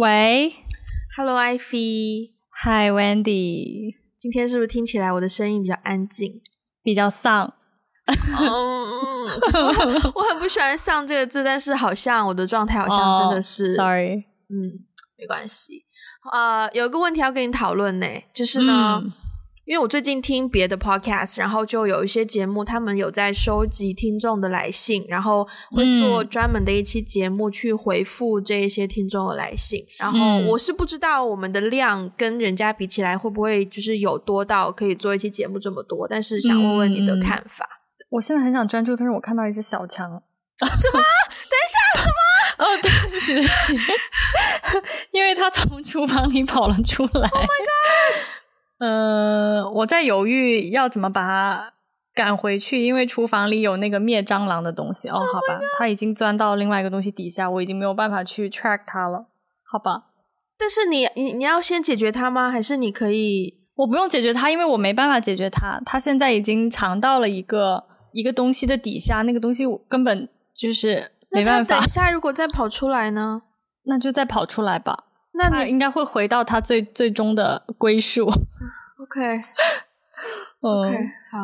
喂，Hello Ivy，Hi Wendy，今天是不是听起来我的声音比较安静，比较丧？嗯，就是我，我很不喜欢“丧”这个字，但是好像我的状态好像真的是、oh,，Sorry，嗯，没关系。呃，有一个问题要跟你讨论呢，就是呢。嗯因为我最近听别的 podcast，然后就有一些节目，他们有在收集听众的来信，然后会做专门的一期节目去回复这一些听众的来信。然后我是不知道我们的量跟人家比起来会不会就是有多到可以做一期节目这么多，但是想问问你的看法。嗯、我现在很想专注，但是我看到一只小强。什么？等一下，什么？哦，对不起，对不起，因为他从厨房里跑了出来。Oh my god！呃，我在犹豫要怎么把它赶回去，因为厨房里有那个灭蟑螂的东西。哦，好吧，它已经钻到另外一个东西底下，我已经没有办法去 track 它了。好吧，但是你你你要先解决它吗？还是你可以？我不用解决它，因为我没办法解决它。它现在已经藏到了一个一个东西的底下，那个东西我根本就是没办法。等一 下如果再跑出来呢？那就再跑出来吧。那你应该会回到它最最终的归宿。OK，OK，okay. 好。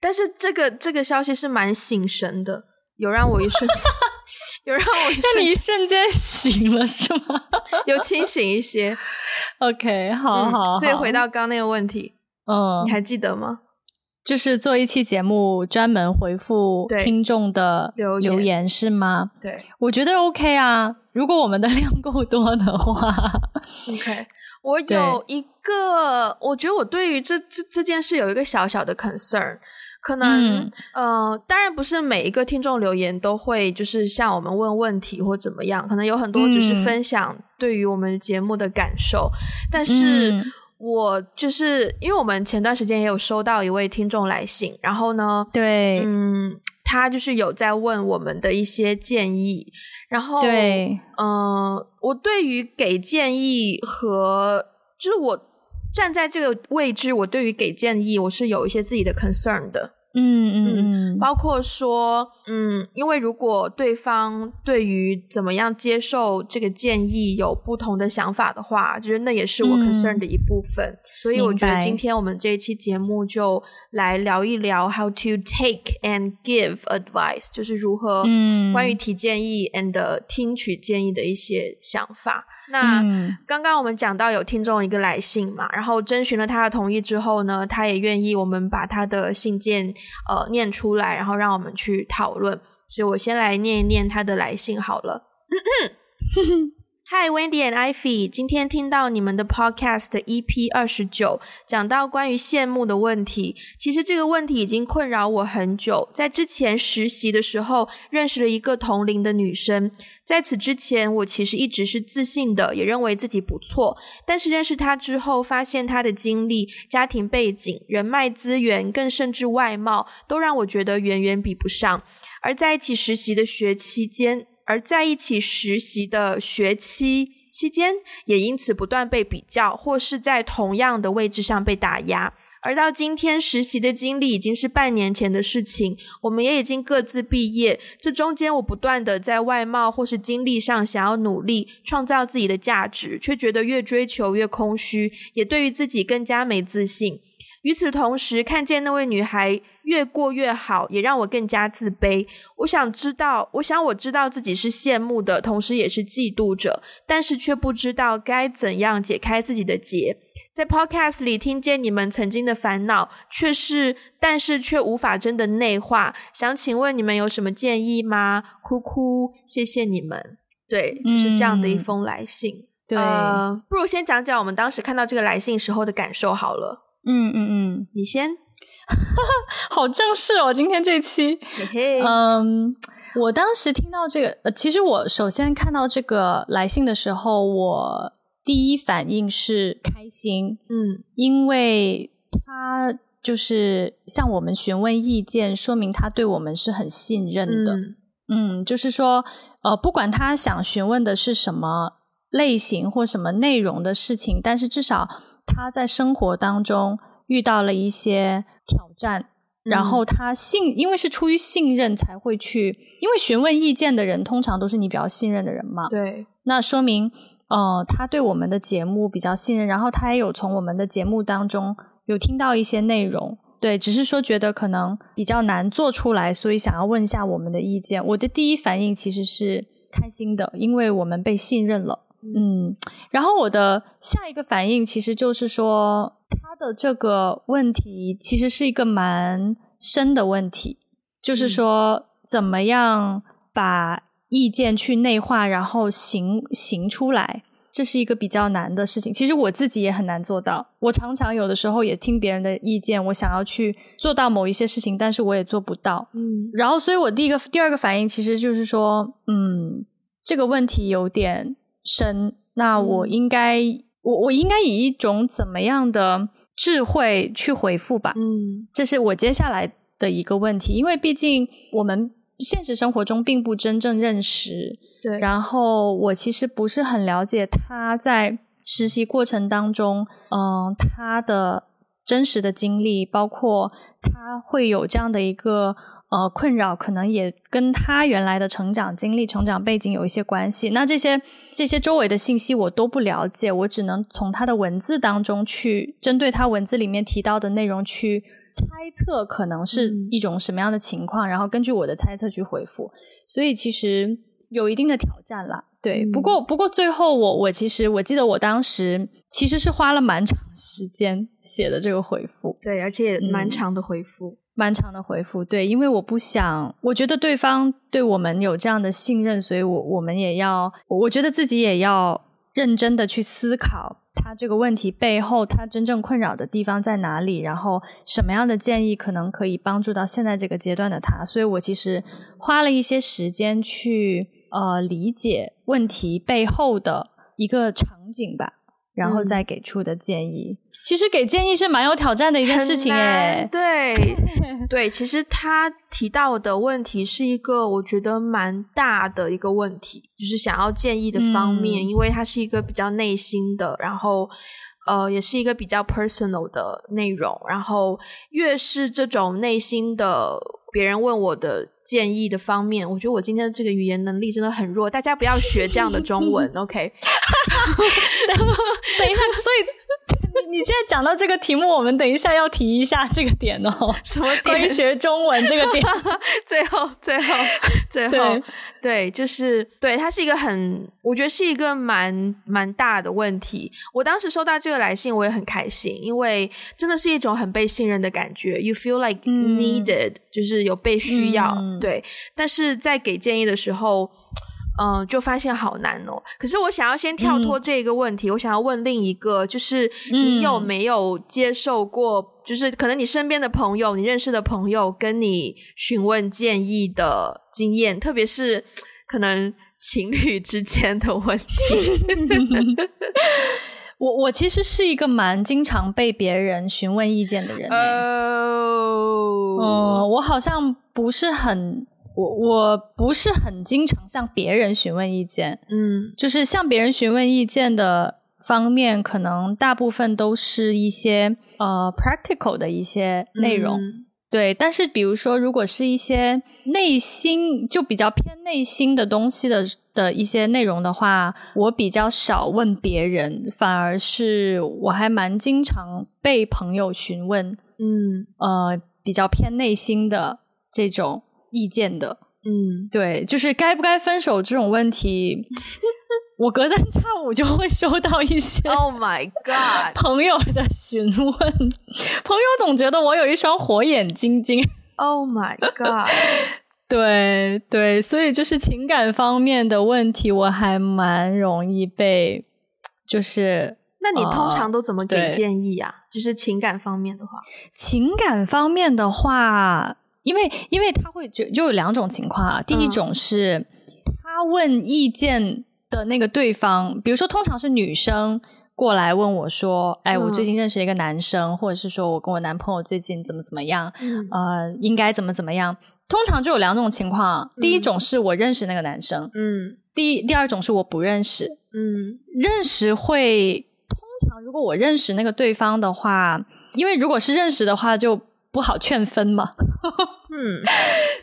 但是这个这个消息是蛮醒神的，有让我一瞬间，有让我一瞬间，你一瞬间醒了是吗？有清醒一些。OK，好好、嗯。所以回到刚刚那个问题，嗯，你还记得吗？就是做一期节目，专门回复听众的留言，留言是吗？对，我觉得 OK 啊。如果我们的量够多的话，OK。我有一个，我觉得我对于这这这件事有一个小小的 concern，可能，嗯、呃，当然不是每一个听众留言都会就是向我们问问题或怎么样，可能有很多只是分享对于我们节目的感受，嗯、但是我就是因为我们前段时间也有收到一位听众来信，然后呢，对，嗯，他就是有在问我们的一些建议。然后，对，嗯、呃，我对于给建议和就是我站在这个位置，我对于给建议，我是有一些自己的 concern 的。嗯嗯嗯，包括说，嗯，因为如果对方对于怎么样接受这个建议有不同的想法的话，就是那也是我 concern 的一部分。嗯、所以我觉得今天我们这一期节目就来聊一聊 how to take and give advice，就是如何关于提建议 and 听取建议的一些想法。那、嗯、刚刚我们讲到有听众一个来信嘛，然后征询了他的同意之后呢，他也愿意我们把他的信件呃念出来，然后让我们去讨论。所以我先来念一念他的来信好了。Hi Wendy and Ivy，今天听到你们的 Podcast EP 二十九，讲到关于羡慕的问题。其实这个问题已经困扰我很久。在之前实习的时候，认识了一个同龄的女生。在此之前，我其实一直是自信的，也认为自己不错。但是认识她之后，发现她的经历、家庭背景、人脉资源，更甚至外貌，都让我觉得远远比不上。而在一起实习的学期间，而在一起实习的学期期间，也因此不断被比较，或是在同样的位置上被打压。而到今天，实习的经历已经是半年前的事情，我们也已经各自毕业。这中间，我不断的在外貌或是经历上想要努力，创造自己的价值，却觉得越追求越空虚，也对于自己更加没自信。与此同时，看见那位女孩越过越好，也让我更加自卑。我想知道，我想我知道自己是羡慕的，同时也是嫉妒者，但是却不知道该怎样解开自己的结。在 Podcast 里听见你们曾经的烦恼，却是，但是却无法真的内化。想请问你们有什么建议吗？哭哭，谢谢你们。对，就是这样的一封来信。嗯、对、呃，不如先讲讲我们当时看到这个来信时候的感受好了。嗯嗯嗯，你先，好正式哦，今天这期。嗯，我当时听到这个，呃，其实我首先看到这个来信的时候，我第一反应是开心，嗯，因为他就是向我们询问意见，说明他对我们是很信任的，嗯，嗯，就是说，呃，不管他想询问的是什么类型或什么内容的事情，但是至少。他在生活当中遇到了一些挑战，嗯、然后他信，因为是出于信任才会去，因为询问意见的人通常都是你比较信任的人嘛。对，那说明呃，他对我们的节目比较信任，然后他也有从我们的节目当中有听到一些内容。对，只是说觉得可能比较难做出来，所以想要问一下我们的意见。我的第一反应其实是开心的，因为我们被信任了。嗯，然后我的下一个反应其实就是说，他的这个问题其实是一个蛮深的问题，就是说怎么样把意见去内化，然后行行出来。这是一个比较难的事情，其实我自己也很难做到。我常常有的时候也听别人的意见，我想要去做到某一些事情，但是我也做不到。嗯，然后所以我第一个、第二个反应其实就是说，嗯，这个问题有点深，那我应该，嗯、我我应该以一种怎么样的智慧去回复吧？嗯，这是我接下来的一个问题，因为毕竟我们现实生活中并不真正认识。对，然后我其实不是很了解他在实习过程当中，嗯，他的真实的经历，包括他会有这样的一个呃困扰，可能也跟他原来的成长经历、成长背景有一些关系。那这些这些周围的信息我都不了解，我只能从他的文字当中去针对他文字里面提到的内容去猜测，可能是一种什么样的情况，嗯，然后根据我的猜测去回复。所以其实。有一定的挑战啦，对。嗯、不过，不过最后我我其实我记得我当时其实是花了蛮长时间写的这个回复，对，而且也蛮长的回复，嗯，漫长的回复，对，因为我不想，我觉得对方对我们有这样的信任，所以我我们也要，我觉得自己也要认真的去思考。他这个问题背后，他真正困扰的地方在哪里？然后什么样的建议可能可以帮助到现在这个阶段的他？所以我其实花了一些时间去呃理解问题背后的一个场景吧，然后再给出的建议。嗯、其实给建议是蛮有挑战的一件事情诶，对 对，其实他提到的问题是一个我觉得蛮大的一个问题，就是想要建议的方面，嗯、因为它是一个比较内心的，然后呃，也是一个比较 personal 的内容，然后越是这种内心的。别人问我的建议的方面，我觉得我今天的这个语言能力真的很弱，大家不要学这样的中文，OK？等一下，所以。你现在讲到这个题目，我们等一下要提一下这个点哦。什么点？关于学中文这个点。最后，最后，最后，对，对，就是对，它是一个很，我觉得是一个蛮蛮大的问题。我当时收到这个来信，我也很开心，因为真的是一种很被信任的感觉。You feel like needed，嗯，就是有被需要，嗯，对。但是在给建议的时候。嗯，就发现好难哦。可是我想要先跳脱这个问题，嗯、我想要问另一个，就是你有没有接受过，嗯、就是可能你身边的朋友、你认识的朋友跟你询问建议的经验，特别是可能情侣之间的问题。我我其实是一个蛮经常被别人询问意见的人。哦，嗯，我好像不是很。我我不是很经常向别人询问意见，嗯，就是向别人询问意见的方面，可能大部分都是一些呃 practical 的一些内容，嗯，对。但是比如说，如果是一些内心就比较偏内心的东西的的一些内容的话，我比较少问别人，反而是我还蛮经常被朋友询问，嗯，呃，比较偏内心的这种。意见的，嗯，对，就是该不该分手这种问题，我隔三差五就会收到一些，Oh my God，朋友的询问，朋友总觉得我有一双火眼金睛，Oh my God，对对，所以就是情感方面的问题，我还蛮容易被，就是，那你通常都怎么给建议啊？就是情感方面的话，情感方面的话。因为，因为他会就就有两种情况啊。第一种是他问意见的那个对方，嗯、比如说，通常是女生过来问我说：“哎，我最近认识一个男生，嗯、或者是说我跟我男朋友最近怎么怎么样，嗯、呃，应该怎么怎么样。”通常就有两种情况。嗯、第一种是我认识那个男生，嗯。第第二种是我不认识，嗯。认识会通常如果我认识那个对方的话，因为如果是认识的话就。不好劝分嘛，嗯，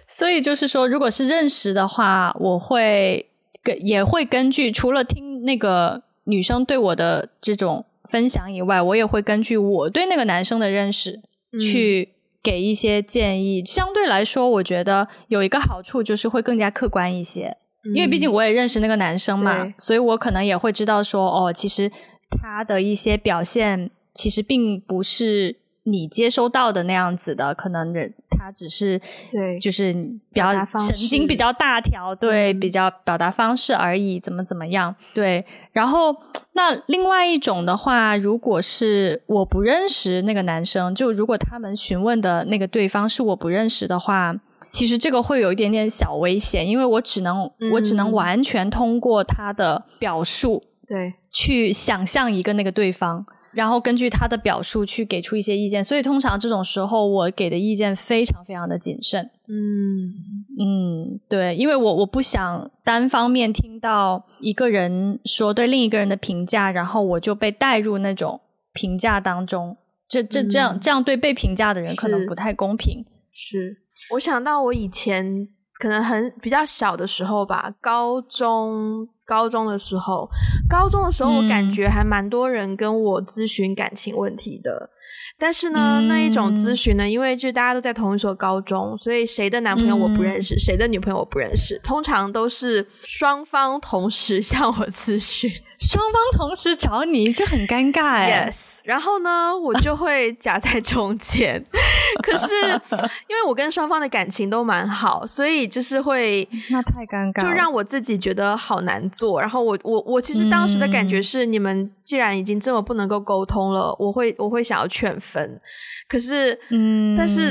所以就是说，如果是认识的话，我会跟也会根据除了听那个女生对我的这种分享以外，我也会根据我对那个男生的认识去给一些建议。嗯、相对来说，我觉得有一个好处就是会更加客观一些，嗯、因为毕竟我也认识那个男生嘛，所以我可能也会知道说，哦，其实他的一些表现其实并不是。你接收到的那样子的，可能人他只是对，就是比较神经比较大条，对，比较表达方式而已，怎么怎么样，对。然后那另外一种的话，如果是我不认识那个男生，就如果他们询问的那个对方是我不认识的话，其实这个会有一点点小危险，因为我只能、嗯、我只能完全通过他的表述，对，去想象一个那个对方。然后根据他的表述去给出一些意见，所以通常这种时候我给的意见非常非常的谨慎。嗯嗯，对，因为我我不想单方面听到一个人说对另一个人的评价，然后我就被带入那种评价当中。这这这样、嗯、这样对被评价的人可能不太公平。是，是我想到我以前可能很比较小的时候吧，高中。高中的时候，高中的时候，我感觉还蛮多人跟我咨询感情问题的。但是呢，嗯、那一种咨询呢，因为就大家都在同一所高中，所以谁的男朋友我不认识，嗯、谁的女朋友我不认识，通常都是双方同时 向我咨询。双方同时找你，这很尴尬。Yes，然后呢，我就会夹在中间。可是，因为我跟双方的感情都蛮好，所以就是会 那太尴尬，就让我自己觉得好难做。然后我我我其实当时的感觉是，嗯、你们既然已经这么不能够沟通了，我会我会想要劝分。可是，嗯，但是，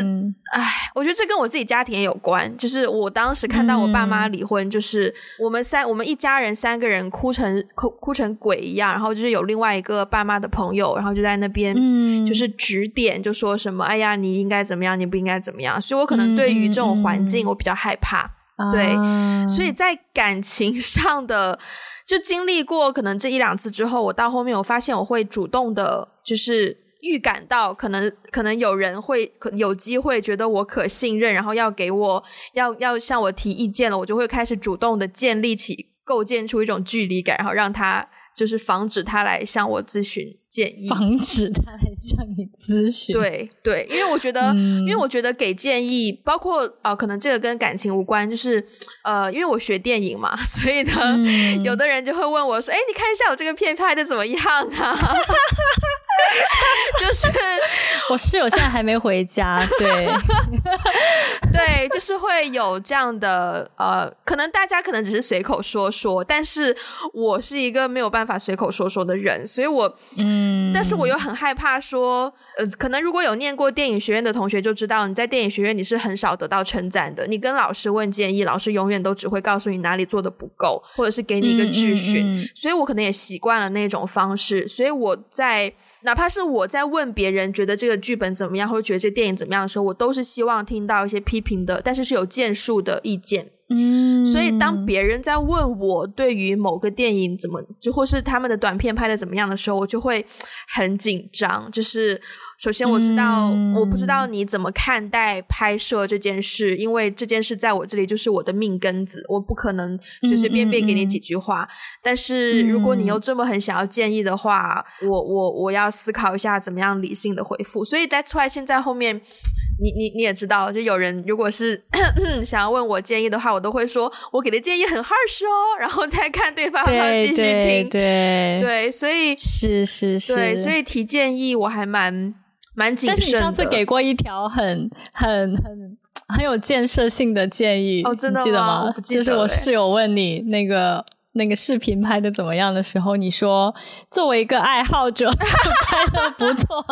唉，我觉得这跟我自己家庭也有关。就是我当时看到我爸妈离婚，就是我们三，我们一家人三个人哭成哭哭成鬼一样，然后就是有另外一个爸妈的朋友，然后就在那边，嗯，就是指点，就说什么，哎呀，你应该怎么样，你不应该怎么样。所以我可能对于这种环境，我比较害怕。嗯、对，啊、所以在感情上的，就经历过可能这一两次之后，我到后面我发现我会主动的，就是。预感到可能可能有人会可有机会觉得我可信任，然后要给我要要向我提意见了，我就会开始主动的建立起构建出一种距离感，然后让他就是防止他来向我咨询建议，防止他来向你咨询。对对，因为我觉得，嗯、因为我觉得给建议，包括啊、呃，可能这个跟感情无关，就是呃，因为我学电影嘛，所以呢，嗯、有的人就会问我说：“哎，你看一下我这个片拍的怎么样啊？” 就是我室友现在还没回家，对 对，就是会有这样的呃，可能大家可能只是随口说说，但是我是一个没有办法随口说说的人，所以我嗯，但是我又很害怕说，呃，可能如果有念过电影学院的同学就知道，你在电影学院你是很少得到称赞的，你跟老师问建议，老师永远都只会告诉你哪里做的不够，或者是给你一个质询，嗯嗯嗯，所以我可能也习惯了那种方式，所以我在。哪怕是我在问别人觉得这个剧本怎么样，或者觉得这电影怎么样的时候，我都是希望听到一些批评的，但是是有建树的意见。嗯，所以当别人在问我对于某个电影怎么，就或是他们的短片拍的怎么样的时候，我就会很紧张。就是首先我知道，嗯、我不知道你怎么看待拍摄这件事，因为这件事在我这里就是我的命根子，我不可能随随便便给你几句话。但是如果你又这么很想要建议的话，我我我要思考一下怎么样理性的回复。所以 that's why 现在后面。你你你也知道，就有人如果是 想要问我建议的话，我都会说我给的建议很 harsh 哦，然后再看对方要不要继续听。对对所以是是是，对，所以提建议我还蛮蛮谨慎的。但是你上次给过一条很很很很有建设性的建议，哦，真的吗？记得吗？我不记得。就是我室友问你那个那个视频拍的怎么样的时候，你说作为一个爱好者 拍的不错。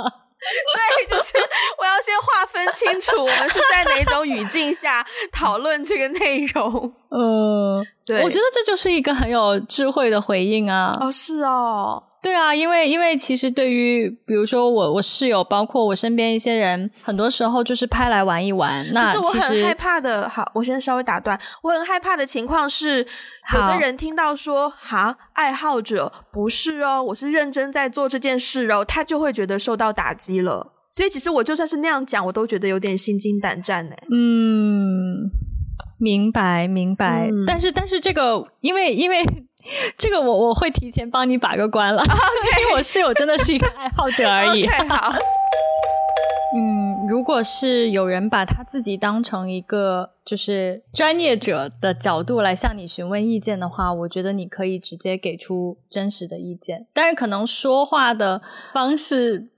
对，就是我要先划分清楚，我们是在哪种语境下 讨论这个内容。呃，对，我觉得这就是一个很有智慧的回应啊。哦，是哦。对啊，因为因为其实对于比如说我我室友，包括我身边一些人，很多时候就是拍来玩一玩。那其实我很害怕的，好，我先稍微打断。我很害怕的情况是，有的人听到说“哈，爱好者不是哦，我是认真在做这件事哦”，他就会觉得受到打击了。所以其实我就算是那样讲，我都觉得有点心惊胆战呢。嗯，明白明白。嗯、但是但是这个，因为因为。这个我我会提前帮你把个关了. 因为 我室友真的是一个爱好者而已。Okay, 好。嗯，如果是有人把他自己当成一个就是专业者的角度来向你询问意见的话，我觉得你可以直接给出真实的意见，但是可能说话的方式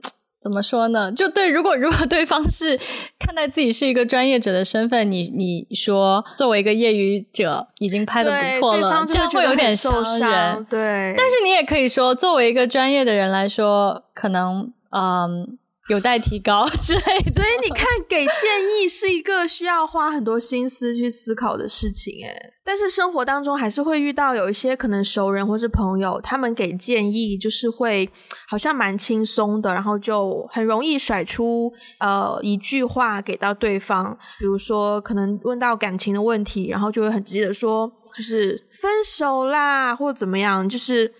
怎么说呢？就对，如果 如果对方是看待自己是一个专业者的身份，你你说作为一个业余者已经拍的不错了，这样会有点伤人。对，但是你也可以说，作为一个专业的人来说，可能嗯。有待提高 之类的，所以你看，给建议是一个需要花很多心思去思考的事情，诶。但是生活当中还是会遇到有一些可能熟人或是朋友，他们给建议就是会好像蛮轻松的，然后就很容易甩出呃一句话给到对方，比如说可能问到感情的问题，然后就会很直接的说，就是分手啦，或者怎么样，就是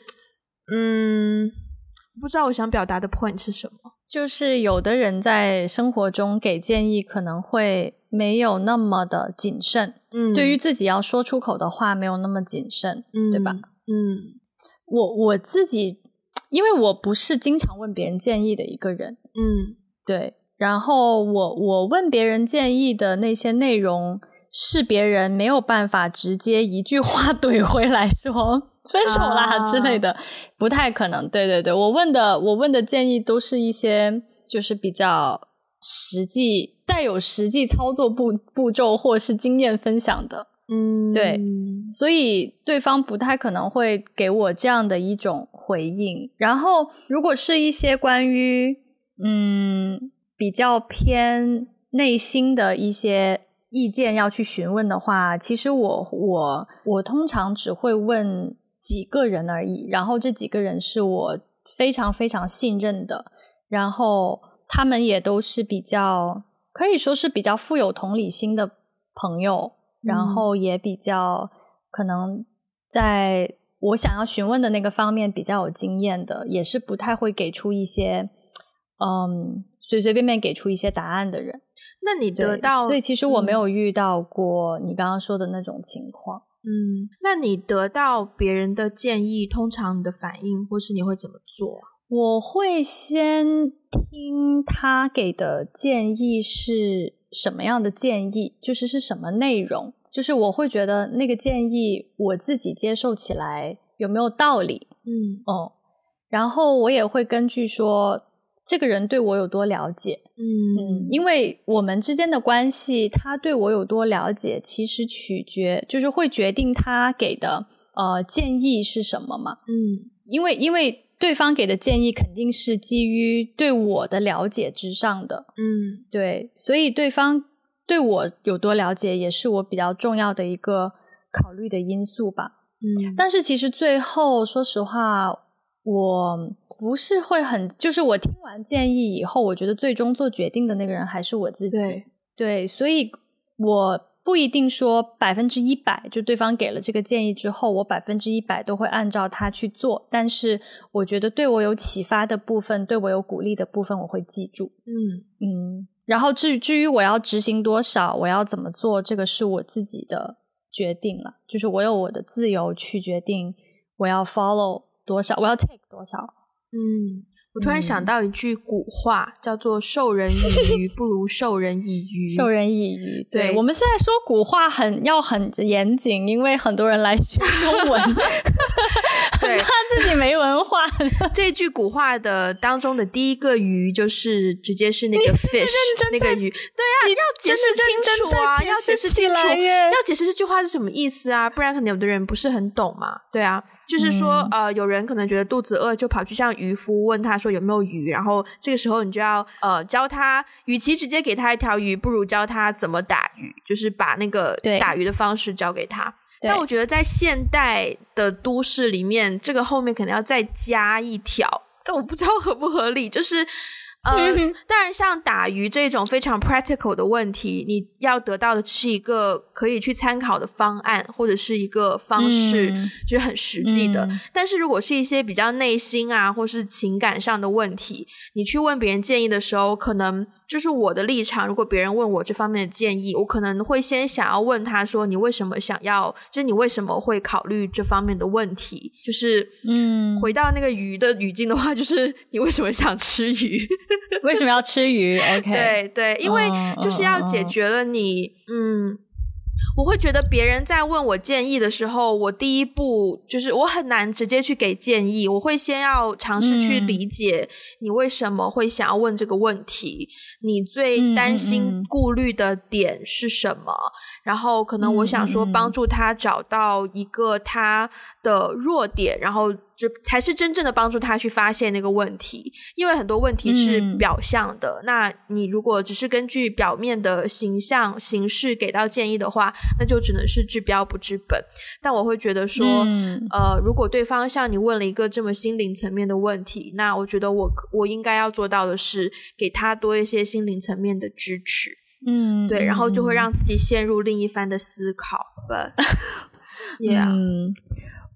嗯，不知道我想表达的 point 是什么。就是有的人在生活中给建议可能会没有那么的谨慎，嗯，对于自己要说出口的话没有那么谨慎，嗯，对吧？嗯，我我自己，因为我不是经常问别人建议的一个人，嗯，对，然后我我问别人建议的那些内容是别人没有办法直接一句话 怼回来说。分手啦之类的，啊、不太可能。对对对，我问的我问的建议都是一些就是比较实际、带有实际操作步步骤或是经验分享的。嗯，对，所以对方不太可能会给我这样的一种回应。然后，如果是一些关于嗯比较偏内心的一些意见要去询问的话，其实我我我通常只会问。几个人而已，然后这几个人是我非常非常信任的，然后他们也都是比较可以说是比较富有同理心的朋友，嗯、然后也比较可能在我想要询问的那个方面比较有经验的，也是不太会给出一些嗯随随便便给出一些答案的人。那你得到，所以其实我没有遇到过你刚刚说的那种情况。嗯，那你得到别人的建议，通常你的反应或是你会怎么做？我会先听他给的建议是什么样的建议，就是是什么内容，就是我会觉得那个建议我自己接受起来有没有道理？嗯哦，然后我也会根据说。这个人对我有多了解？嗯嗯，因为我们之间的关系，他对我有多了解，其实取决就是会决定他给的呃建议是什么嘛。嗯，因为因为对方给的建议肯定是基于对我的了解之上的。嗯，对，所以对方对我有多了解，也是我比较重要的一个考虑的因素吧。嗯，但是其实最后，说实话。我不是会很，就是我听完建议以后，我觉得最终做决定的那个人还是我自己。对，对，所以我不一定说百分之一百，就对方给了这个建议之后，我百分之一百都会按照他去做。但是我觉得对我有启发的部分，对我有鼓励的部分，我会记住。嗯嗯。然后至于至于我要执行多少，我要怎么做，这个是我自己的决定了，就是我有我的自由去决定我要 follow。多少？我要 take 多少？嗯，我突然想到一句古话，嗯、叫做“授人以鱼，不如授人以渔”。授人以渔，对，对我们现在说古话很要很严谨，因为很多人来学中文。对，他自己没文化。这句古话的当中的第一个鱼，就是直接是那个 fish 那个鱼。对啊，要解释清楚啊，要解释清楚，要解释这句话是什么意思啊？不然可能有的人不是很懂嘛。对啊，就是说，嗯、呃，有人可能觉得肚子饿，就跑去向渔夫问他说有没有鱼，然后这个时候你就要呃教他，与其直接给他一条鱼，不如教他怎么打鱼，就是把那个打鱼的方式教给他。但我觉得在现代的都市里面，这个后面可能要再加一条，但我不知道合不合理。就是，呃，当然，像打鱼这种非常 practical 的问题，你要得到的是一个可以去参考的方案，或者是一个方式，嗯、就是很实际的。嗯、但是如果是一些比较内心啊，或是情感上的问题，你去问别人建议的时候，可能就是我的立场。如果别人问我这方面的建议，我可能会先想要问他说：“你为什么想要？就是你为什么会考虑这方面的问题？”就是，嗯，回到那个鱼的语境的话，就是 你为什么想吃鱼？为什么要吃鱼？OK，对对，因为就是要解决了你，嗯，嗯，我会觉得别人在问我建议的时候，我第一步就是我很难直接去给建议，我会先要尝试去理解你为什么会想要问这个问题，你最担心顾虑的点是什么？然后可能我想说帮助他找到一个他的弱点，然后。就才是真正的帮助他去发现那个问题，因为很多问题是表象的。嗯、那你如果只是根据表面的形象形式给到建议的话，那就只能是治标不治本。但我会觉得说，嗯、呃，如果对方向你问了一个这么心灵层面的问题，那我觉得我我应该要做到的是给他多一些心灵层面的支持。嗯，对，然后就会让自己陷入另一番的思考。Yeah。嗯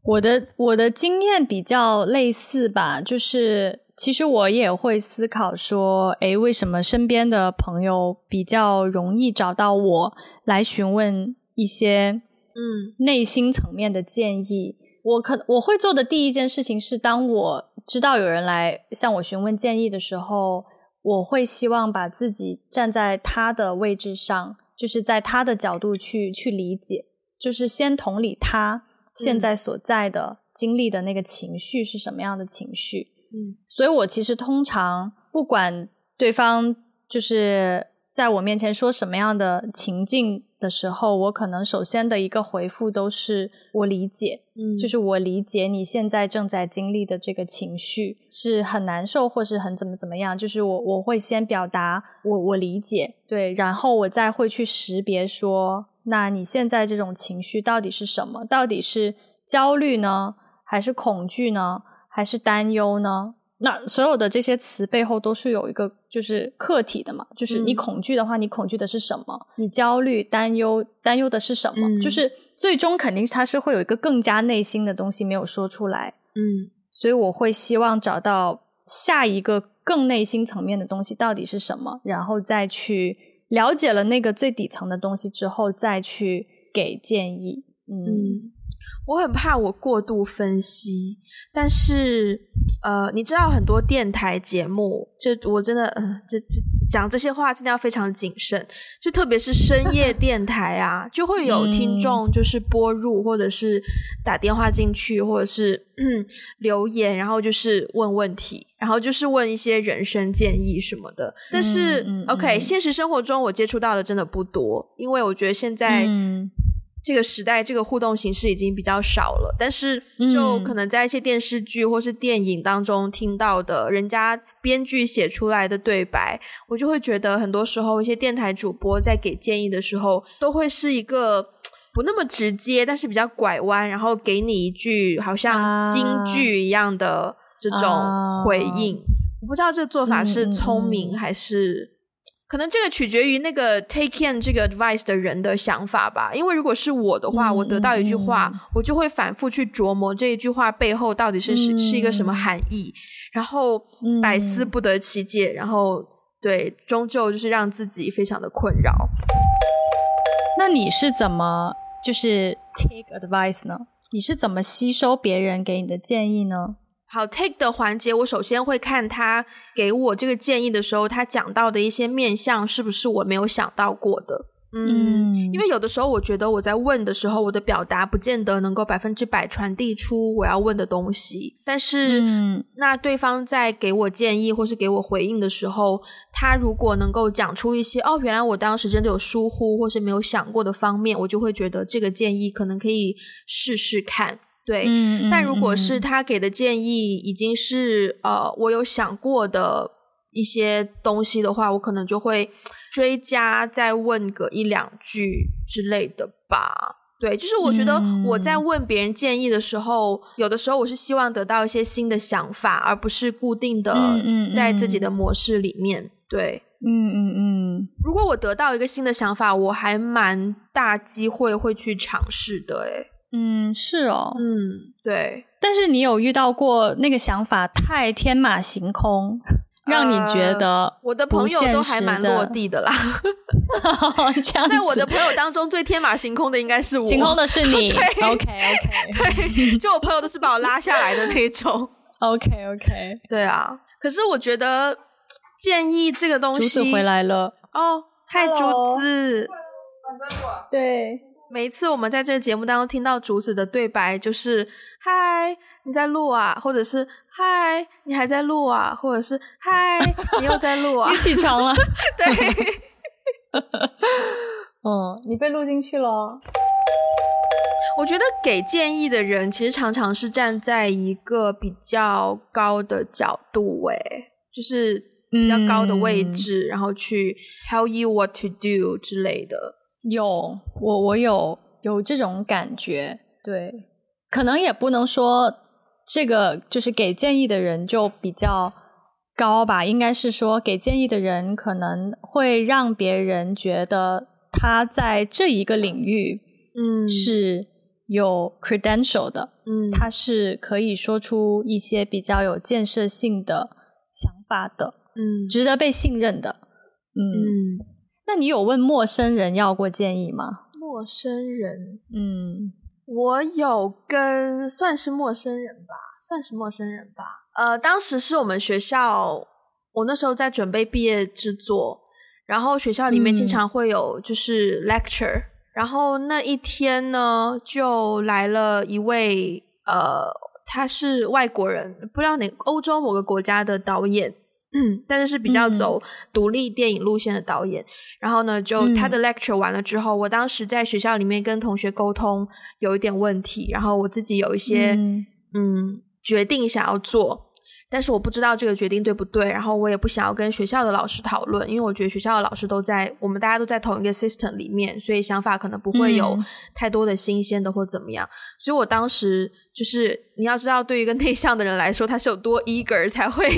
我的我的经验比较类似吧，就是其实我也会思考说，诶，为什么身边的朋友比较容易找到我来询问一些嗯内心层面的建议？嗯、我可我会做的第一件事情是，当我知道有人来向我询问建议的时候，我会希望把自己站在他的位置上，就是在他的角度去去理解，就是先同理他。现在所在的经历的那个情绪是什么样的情绪？嗯，所以我其实通常不管对方就是在我面前说什么样的情境的时候，我可能首先的一个回复都是我理解，嗯，就是我理解你现在正在经历的这个情绪是很难受或是很怎么怎么样，就是我我会先表达我我理解，对，然后我再会去识别说。那你现在这种情绪到底是什么？到底是焦虑呢，还是恐惧呢，还是担忧呢？那所有的这些词背后都是有一个就是客体的嘛，就是你恐惧的话，你恐惧的是什么？你焦虑、担忧、担忧的是什么？嗯，就是最终肯定它是会有一个更加内心的东西没有说出来。嗯，所以我会希望找到下一个更内心层面的东西到底是什么，然后再去。了解了那个最底层的东西之后，再去给建议。嗯，嗯，我很怕我过度分析，但是呃，你知道很多电台节目，这我真的呃，这这讲这些话真的要非常谨慎，就特别是深夜 电台啊，就会有听。众就是拨入或者是打电话进去，或者是嗯留言，然后就是问问题。然后就是问一些人生建议什么的，但是、嗯嗯、OK，现实生活中我接触到的真的不多，因为我觉得现在这个时代这个互动形式已经比较少了。但是就可能在一些电视剧或是电影当中听到的人家编剧写出来的对白，我就会觉得很多时候一些电台主播在给建议的时候，都会是一个不那么直接，但是比较拐弯，然后给你一句好像京剧一样的。这种回应，uh, 我不知道这个做法是聪明还是，嗯、可能这个取决于那个 take in 这个 advice 的人的想法吧。因为如果是我的话，嗯、我得到一句话，嗯、我就会反复去琢磨这一句话背后到底是是、嗯、是一个什么含义，然后百思不得其解，然后对，终究就是让自己非常的困扰。那你是怎么就是 take advice 呢？你是怎么吸收别人给你的建议呢？好，take 的环节，我首先会看他给我这个建议的时候，他讲到的一些面向是不是我没有想到过的。嗯，因为有的时候我觉得我在问的时候，我的表达不见得能够百分之百传递出我要问的东西。但是，嗯，那对方在给我建议或是给我回应的时候，他如果能够讲出一些哦，原来我当时真的有疏忽或是没有想过的方面，我就会觉得这个建议可能可以试试看。对，嗯、但如果是他给的建议已经是呃我有想过的一些东西的话，我可能就会追加再问个一两句之类的吧。对，就是我觉得我在问别人建议的时候，嗯、有的时候我是希望得到一些新的想法，而不是固定的在自己的模式里面。嗯嗯、对，嗯嗯嗯。如果我得到一个新的想法，我还蛮大机会会去尝试的。诶嗯，是哦。嗯，对。但是你有遇到过那个想法太天马行空？让你觉得、呃、我的朋友都还蛮落地的啦，在我的朋友当中最天马行空的应该是我，行空的是你。对 OK OK，对，就我朋友都是把我拉下来的那种。OK OK，对啊。可是我觉得建议这个东西，竹子回来了哦，嗨，竹子。对，每一次我们在这个节目当中听到竹子的对白，就是嗨。你在录啊，或者是嗨，你还在录啊，或者是嗨，你又在录啊，你起床了，对，嗯，你被录进去了。我觉得给建议的人其实常常是站在一个比较高的角度，诶，就是比较高的位置，嗯、然后去 tell you what to do 之类的。有，我我有有这种感觉，对，可能也不能说。这个就是给建议的人就比较高吧，应该是说给建议的人可能会让别人觉得他在这一个领域，嗯，是有 credential 的，嗯，他是可以说出一些比较有建设性的想法的，嗯，值得被信任的，嗯，嗯，那你有问陌生人要过建议吗？陌生人，嗯。我有跟算是陌生人吧，算是陌生人吧。呃，当时是我们学校，我那时候在准备毕业制作，然后学校里面经常会有就是 lecture，嗯，然后那一天呢，就来了一位呃，他是外国人，不知道哪欧洲某个国家的导演。嗯，但是是比较走独立电影路线的导演，嗯、然后呢，就他的 lecture 完了之后，嗯、我当时在学校里面跟同学沟通有一点问题，然后我自己有一些嗯，嗯决定想要做。但是我不知道这个决定对不对，然后我也不想要跟学校的老师讨论，因为我觉得学校的老师都在，我们大家都在同一个 system 里面，所以想法可能不会有太多的新鲜的或怎么样。嗯、所以我当时就是你要知道，对于一个内向的人来说，他是有多 eager 才会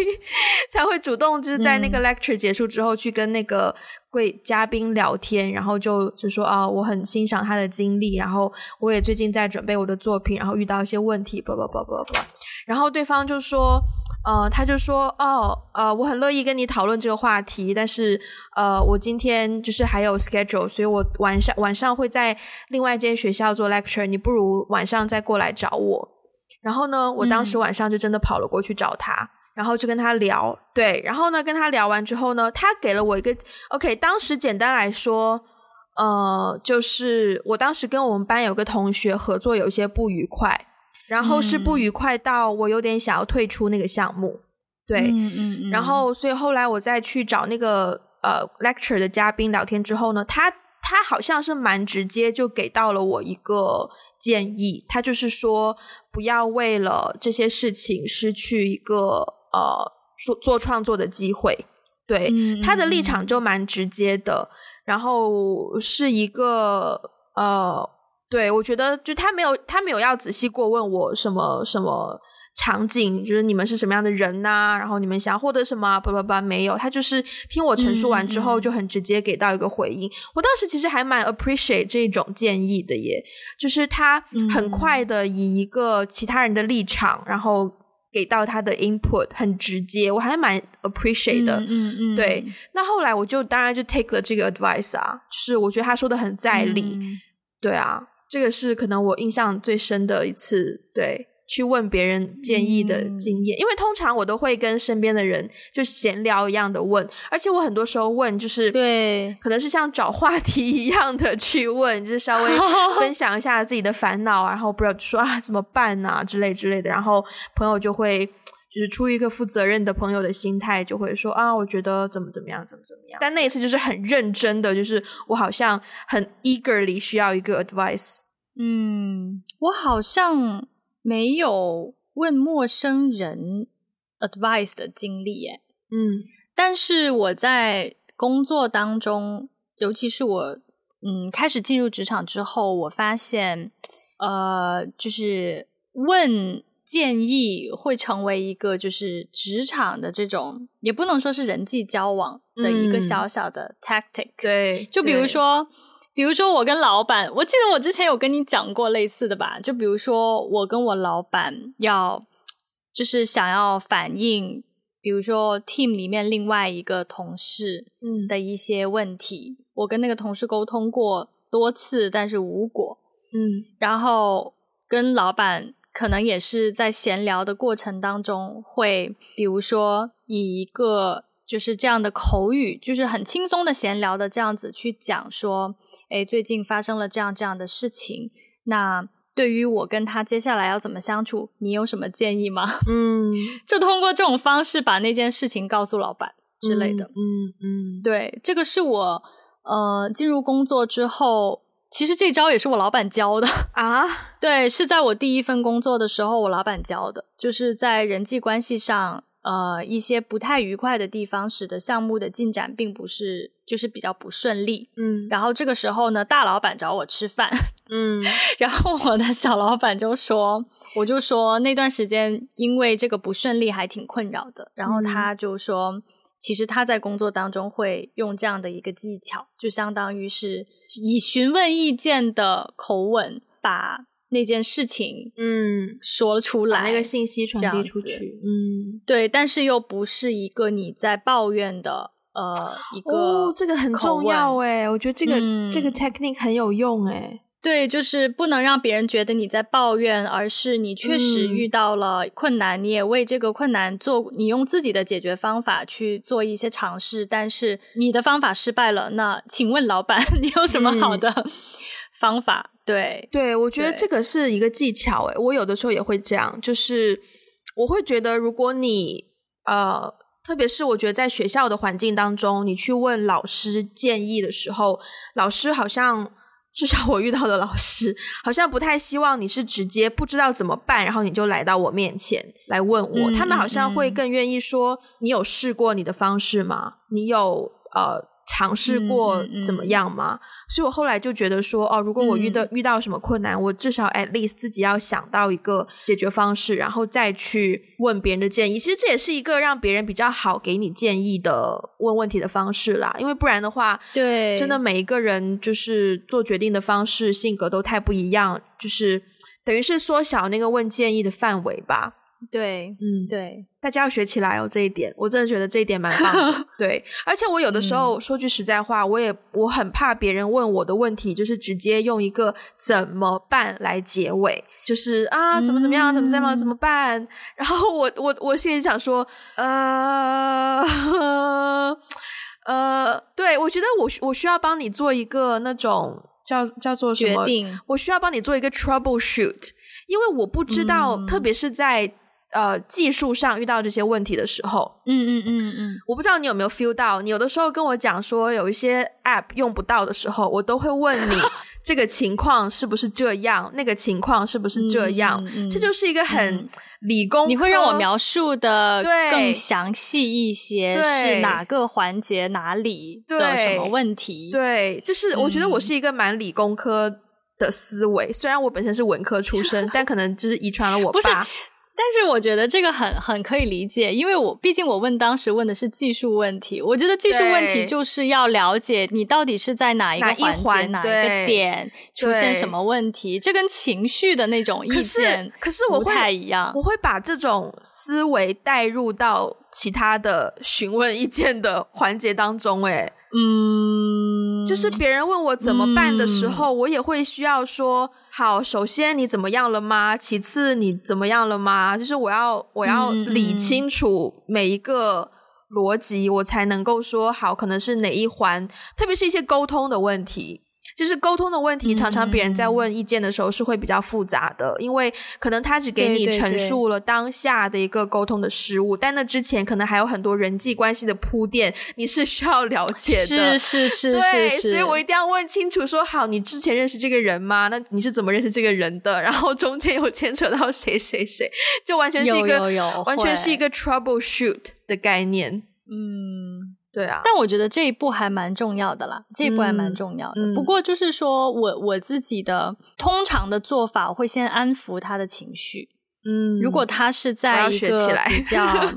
才会主动就是在那个 lecture 结束之后去跟那个贵嘉宾聊天，然后就就说啊，我很欣赏他的经历，然后我也最近在准备我的作品，然后遇到一些问题，不不不不不，然后对方就说。呃，他就说，哦，呃，我很乐意跟你讨论这个话题，但是，呃，我今天就是还有 schedule，所以我晚上晚上会在另外一间学校做 lecture，你不如晚上再过来找我。然后呢，我当时晚上就真的跑了过去找他，嗯、然后就跟他聊，对，然后呢，跟他聊完之后呢，他给了我一个，OK，当时简单来说，呃，就是我当时跟我们班有个同学合作有一些不愉快。然后是不愉快到我有点想要退出那个项目，对，嗯嗯嗯，然后所以后来我再去找那个呃 lecture 的嘉宾聊天之后呢，他他好像是蛮直接就给到了我一个建议，他就是说不要为了这些事情失去一个呃做做创作的机会，对，他的立场就蛮直接的，然后是一个呃。对，我觉得就他没有，他没有要仔细过问我什么什么场景，就是你们是什么样的人呐、啊，然后你们想要获得什么、啊，不不不，没有，他就是听我陈述完之后就很直接给到一个回应。我当时其实还蛮 appreciate 这种建议的耶，就是他很快的以一个其他人的立场，然后给到他的 input 很直接，我还蛮 appreciate 的。嗯嗯，嗯对。那后来我就当然就 take 了这个 advice 啊，就是我觉得他说的很在理，嗯、对啊。这个是可能我印象最深的一次，对，去问别人建议的经验。嗯、因为通常我都会跟身边的人就闲聊一样的问，而且我很多时候问就是对，可能是像找话题一样的去问，就是稍微 分享一下自己的烦恼，然后不知道说啊怎么办啊之类之类的，然后朋友就会。就是出于一个负责任的朋友的心态，就会说啊，我觉得怎么怎么样，怎么怎么样。但那一次就是很认真的，就是我好像很 eagerly 需要一个 advice。嗯，我好像没有问陌生人 advice 的经历耶。嗯，但是我在工作当中，尤其是我嗯，开始进入职场之后，我发现，呃，就是问建议会成为一个就是职场的这种，也不能说是人际交往的一个小小的 tactic。嗯、对，就比如说，比如说我跟老板，我记得我之前有跟你讲过类似的吧？就比如说我跟我老板要，就是想要反映。比如说，team 里面另外一个同事的一些问题，嗯，我跟那个同事沟通过多次，但是无果。嗯，然后跟老板可能也是在闲聊的过程当中，会比如说以一个就是这样的口语，就是很轻松的闲聊的这样子去讲说，诶，最近发生了这样这样的事情，那。对于我跟他接下来要怎么相处，你有什么建议吗？嗯，就通过这种方式把那件事情告诉老板之类的。嗯嗯，嗯，对，这个是我呃进入工作之后，其实这招也是我老板教的啊。对，是在我第一份工作的时候，我老板教的，就是在人际关系上。呃，一些不太愉快的地方，使得项目的进展并不是就是比较不顺利。嗯，然后这个时候呢，大老板找我吃饭，嗯，然后我的小老板就说，我就说那段时间因为这个不顺利还挺困扰的。然后他就说，嗯，其实他在工作当中会用这样的一个技巧，就相当于是以询问意见的口吻把。那件事情，嗯，说了出来，把那个信息传递出去，嗯，对，但是又不是一个你在抱怨的，呃，一个哦，这个很重要哎，我觉得这个、嗯、这个 technique 很有用诶，对，就是不能让别人觉得你在抱怨，而是你确实遇到了困难，嗯、你也为这个困难做，你用自己的解决方法去做一些尝试，但是你的方法失败了，那请问老板，你有什么好的？嗯。方法？对对，我觉得这个是一个技巧诶，我有的时候也会这样，就是我会觉得，如果你呃，特别是我觉得在学校的环境当中，你去问老师建议的时候，老师好像至少我遇到的老师好像不太希望你是直接不知道怎么办，然后你就来到我面前来问我，嗯、他们好像会更愿意说，你有试过你的方式吗？你有呃。尝试过怎么样吗？嗯嗯、所以我后来就觉得说，哦，如果我遇到、嗯、遇到什么困难，我至少 at least 自己要想到一个解决方式，然后再去问别人的建议。其实这也是一个让别人比较好给你建议的问问题的方式啦。因为不然的话，对，真的每一个人就是做决定的方式、性格都太不一样，就是等于是缩小那个问建议的范围吧。对，嗯，对，大家要学起来哦，这一点，我真的觉得这一点蛮棒的。对，而且我有的时候、嗯、说句实在话，我也我很怕别人问我的问题，就是直接用一个怎么办来结尾，就是啊，怎么怎么样，怎么怎么样，怎么办？然后我我我心里想说，呃呃，对，我觉得我我需要帮你做一个那种叫叫做什么？我需要帮你做一个 troubleshoot，因为我不知道，嗯、特别是在。呃，技术上遇到这些问题的时候，嗯嗯嗯嗯，我不知道你有没有 feel 到，你有的时候跟我讲说有一些 app 用不到的时候，我都会问你 这个情况是不是这样，那个情况是不是这样，嗯嗯、这就是一个很理工。你会让我描述的更详细一些，是哪个环节哪里的什么问题？对，对，就是我觉得我是一个蛮理工科的思维，嗯、虽然我本身是文科出身，但可能就是遗传了我爸。但是我觉得这个很很可以理解，因为我毕竟我问当时问的是技术问题，我觉得技术问题就是要了解你到底是在哪一个环节哪一,个点出现什么问题，这跟情绪的那种意见可是我会不太一样。我会把这种思维带入到其他的询问意见的环节当中，诶嗯，就是别人问我怎么办的时候，嗯、我也会需要说，好，首先你怎么样了吗？其次你怎么样了吗？就是我要我要理清楚每一个逻辑，嗯、我才能够说好，可能是哪一环，特别是一些沟通的问题。就是沟通的问题，常常别人在问意见的时候是会比较复杂的，嗯、因为可能他只给你陈述了当下的一个沟通的失误，但那之前可能还有很多人际关系的铺垫，你是需要了解的。是是是，对，所以我一定要问清楚，说好，你之前认识这个人吗？那你是怎么认识这个人的？然后中间有牵扯到谁谁谁，就完全是一个有有有完全是一个 troubleshoot 的概念。嗯。对啊。但我觉得这一步还蛮重要的啦，这一步还蛮重要的。嗯、不过就是说我我自己的通常的做法，我会先安抚他的情绪。嗯，如果他是在一个比较，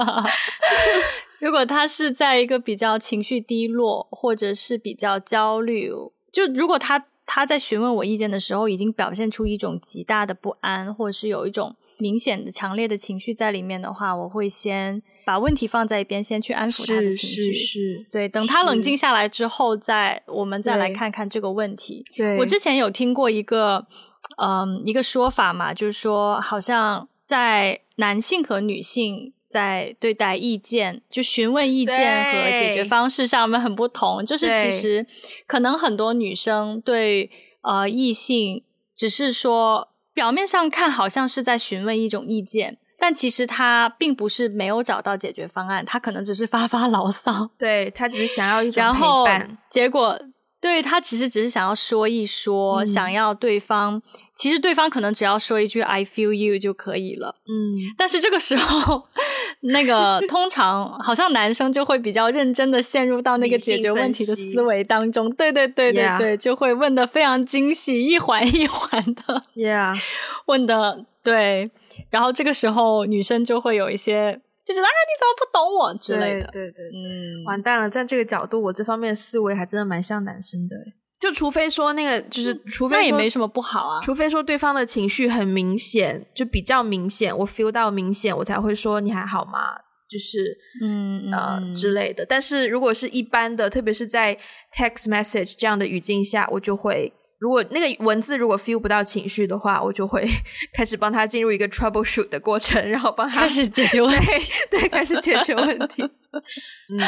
如果他是在一个比较情绪低落，或者是比较焦虑，就如果他他在询问我意见的时候，已经表现出一种极大的不安，或者是有一种明显的强烈的情绪在里面的话，我会先把问题放在一边，先去安抚他的情绪。是是是，对，等他冷静下来之后再，再我们再来看看这个问题。对，我之前有听过一个。嗯，一个说法嘛，就是说，好像在男性和女性在对待意见，就询问意见和解决方式上面很不同。就是其实可能很多女生对呃异性只是说表面上看好像是在询问一种意见，但其实他并不是没有找到解决方案，他可能只是发发牢骚。对，他只是想要一种陪伴，然后结果。对，他其实只是想要说一说，嗯、想要对方，其实对方可能只要说一句 “I feel you” 就可以了。嗯，但是这个时候，那个通常好像男生就会比较认真的陷入到那个解决问题的思维当中。对对对对对.就会问的非常精细，一环一环的。Yeah，问的对，然后这个时候女生就会有一些。就觉得啊，你怎么不懂我之类的？对对对，嗯，完蛋了。在这个角度，我这方面的思维还真的蛮像男生的。就除非说那个，就是除非说，那也没什么不好啊。除非说对方的情绪很明显，就比较明显，我 feel 到明显，我才会说你还好吗？就是嗯呃嗯之类的。但是如果是一般的，特别是在 text message 这样的语境下，我就会。如果那个文字如果 feel 不到情绪的话，我就会 开始帮他进入一个 troubleshoot 的过程，然后帮他开始解决问题，对，对，开始解决问题。嗯，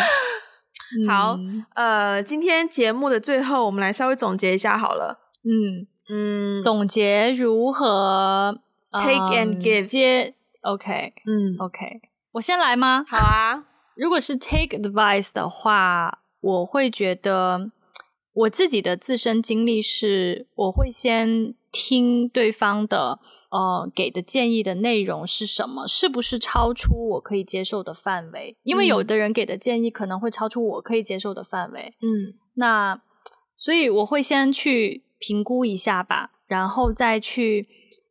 好，呃，今天节目的最后，我们来稍微总结一下好了。嗯嗯，总结如何 take and give 接？OK，嗯，OK，我先来吗？好啊。如果是 take advice 的话，我会觉得。我自己的自身经历是，我会先听对方的，呃，给的建议的内容是什么，是不是超出我可以接受的范围？因为有的人给的建议可能会超出我可以接受的范围。嗯，那所以我会先去评估一下吧，然后再去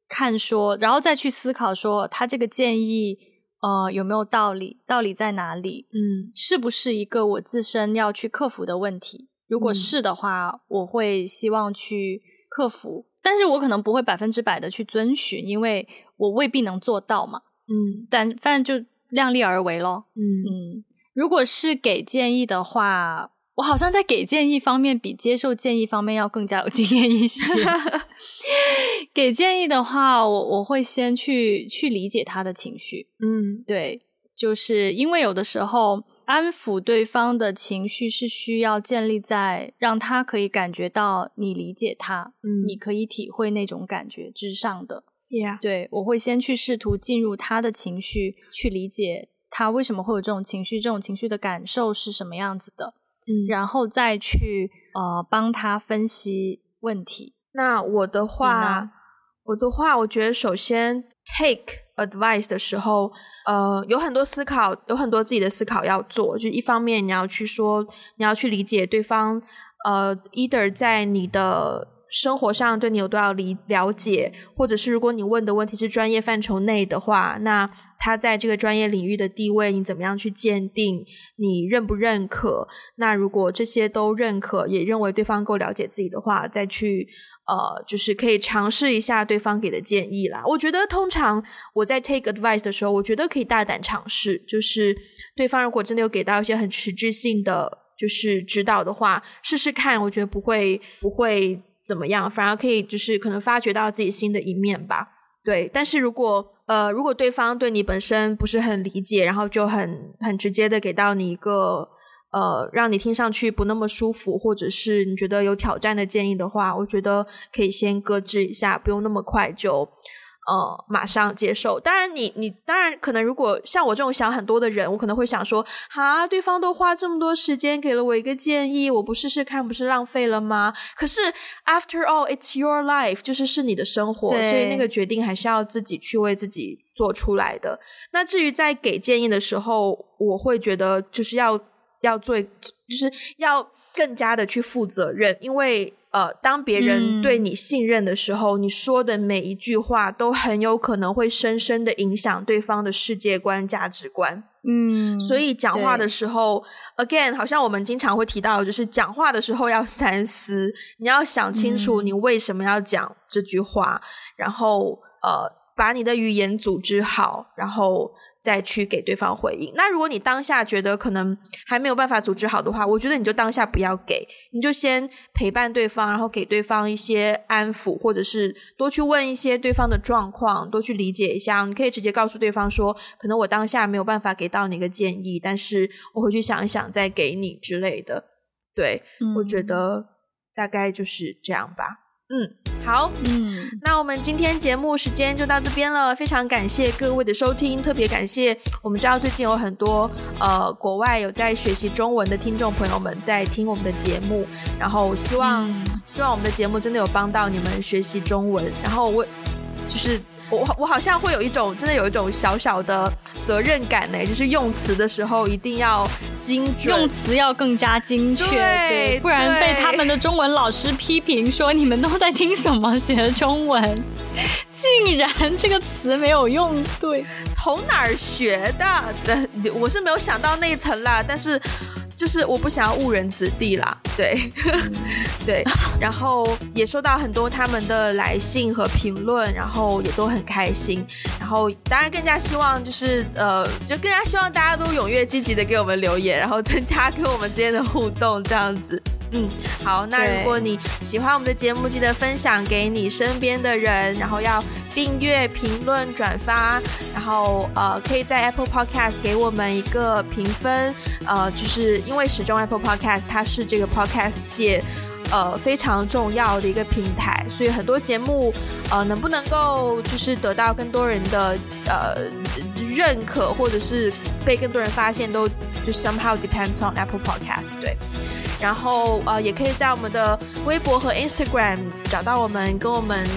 看说，然后再去思考说，他这个建议，呃，有没有道理？道理在哪里？嗯，是不是一个我自身要去克服的问题？如果是的话，嗯，我会希望去克服，但是我可能不会百分之百的去遵循，因为我未必能做到嘛。嗯，但反正就量力而为咯。嗯嗯，如果是给建议的话，我好像在给建议方面比接受建议方面要更加有经验一些。给建议的话，我我会先去去理解他的情绪。嗯，对，就是因为有的时候。安抚对方的情绪是需要建立在让他可以感觉到你理解他，嗯，你可以体会那种感觉之上的。Yeah. 对，我会先去试图进入他的情绪，去理解他为什么会有这种情绪，这种情绪的感受是什么样子的，嗯，然后再去呃帮他分析问题。那我的话，我的话，我觉得首先 take advice 的时候。呃，有很多思考，有很多自己的思考要做。就一方面，你要去说，你要去理解对方。呃，either 在你的生活上对你有多少理了解，或者是如果你问的问题是专业范畴内的话，那他在这个专业领域的地位，你怎么样去鉴定？你认不认可？那如果这些都认可，也认为对方够了解自己的话，再去。呃，就是可以尝试一下对方给的建议啦。我觉得通常我在 take advice 的时候，我觉得可以大胆尝试。就是对方如果真的有给到一些很实质性的就是指导的话，试试看，我觉得不会不会怎么样，反而可以就是可能发掘到自己新的一面吧。对，但是如果呃如果对方对你本身不是很理解，然后就很很直接的给到你一个。呃，让你听上去不那么舒服，或者是你觉得有挑战的建议的话，我觉得可以先搁置一下，不用那么快就呃，马上接受。当然你，你你当然可能，如果像我这种想很多的人，我可能会想说，啊，对方都花这么多时间给了我一个建议，我不试试看，不是浪费了吗？可是，after all，it's your life，就是是你的生活，所以那个决定还是要自己去为自己做出来的。那至于在给建议的时候，我会觉得就是要要做，就是要更加的去负责任，因为。呃，当别人对你信任的时候，嗯，你说的每一句话都很有可能会深深的影响对方的世界观、价值观。嗯，所以讲话的时候，again，好像我们经常会提到，就是讲话的时候要三思，你要想清楚你为什么要讲这句话，嗯，然后呃，把你的语言组织好，然后。再去给对方回应。那如果你当下觉得可能还没有办法组织好的话，我觉得你就当下不要给，你就先陪伴对方，然后给对方一些安抚，或者是多去问一些对方的状况，多去理解一下。你可以直接告诉对方说，可能我当下没有办法给到你一个建议，但是我回去想一想再给你之类的。对，我觉得大概就是这样吧。嗯，好，嗯，那我们今天节目时间就到这边了，非常感谢各位的收听，特别感谢我们知道最近有很多呃国外有在学习中文的听众朋友们在听我们的节目，然后希望、嗯、希望我们的节目真的有帮到你们学习中文，然后我就是。我我好像会有一种真的有一种小小的责任感呢，就是用词的时候一定要精准，用词要更加精确，对，不然被他们的中文老师批评说你们都在听什么学中文，竟然这个词没有用对，从哪儿学的？我是没有想到那一层啦，但是。就是我不想要误人子弟啦，对，对，然后也收到很多他们的来信和评论，然后也都很开心，然后当然更加希望就是呃，就更加希望大家都踊跃积极的给我们留言，然后增加跟我们之间的互动，这样子。嗯，好，那如果你喜欢我们的节目，记得分享给你身边的人，然后要订阅、评论、转发，然后呃，可以在 Apple Podcast 给我们一个评分，呃，就是因为始终 Apple Podcast 它是这个 Podcast 界呃非常重要的一个平台，所以很多节目呃能不能够就是得到更多人的呃认可，或者是被更多人发现，都就 somehow depends on Apple Podcast 对。然后呃，也可以在我们的微博和 Instagram 找到我们，跟我们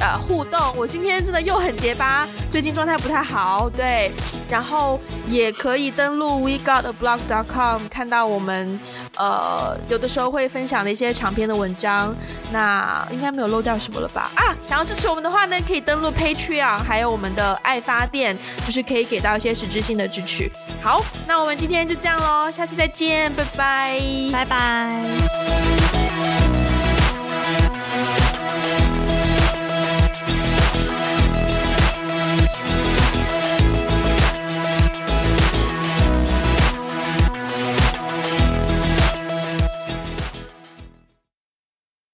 呃互动。我今天真的又很结巴，最近状态不太好，对。然后也可以登录 WeGotAblog.com 看到我们呃有的时候会分享的一些长篇的文章。那应该没有漏掉什么了吧？啊，想要支持我们的话呢，可以登录 Patreon，还有我们的爱发电，就是可以给到一些实质性的支持。好，那我们今天就这样喽，下次再见，拜拜，拜拜。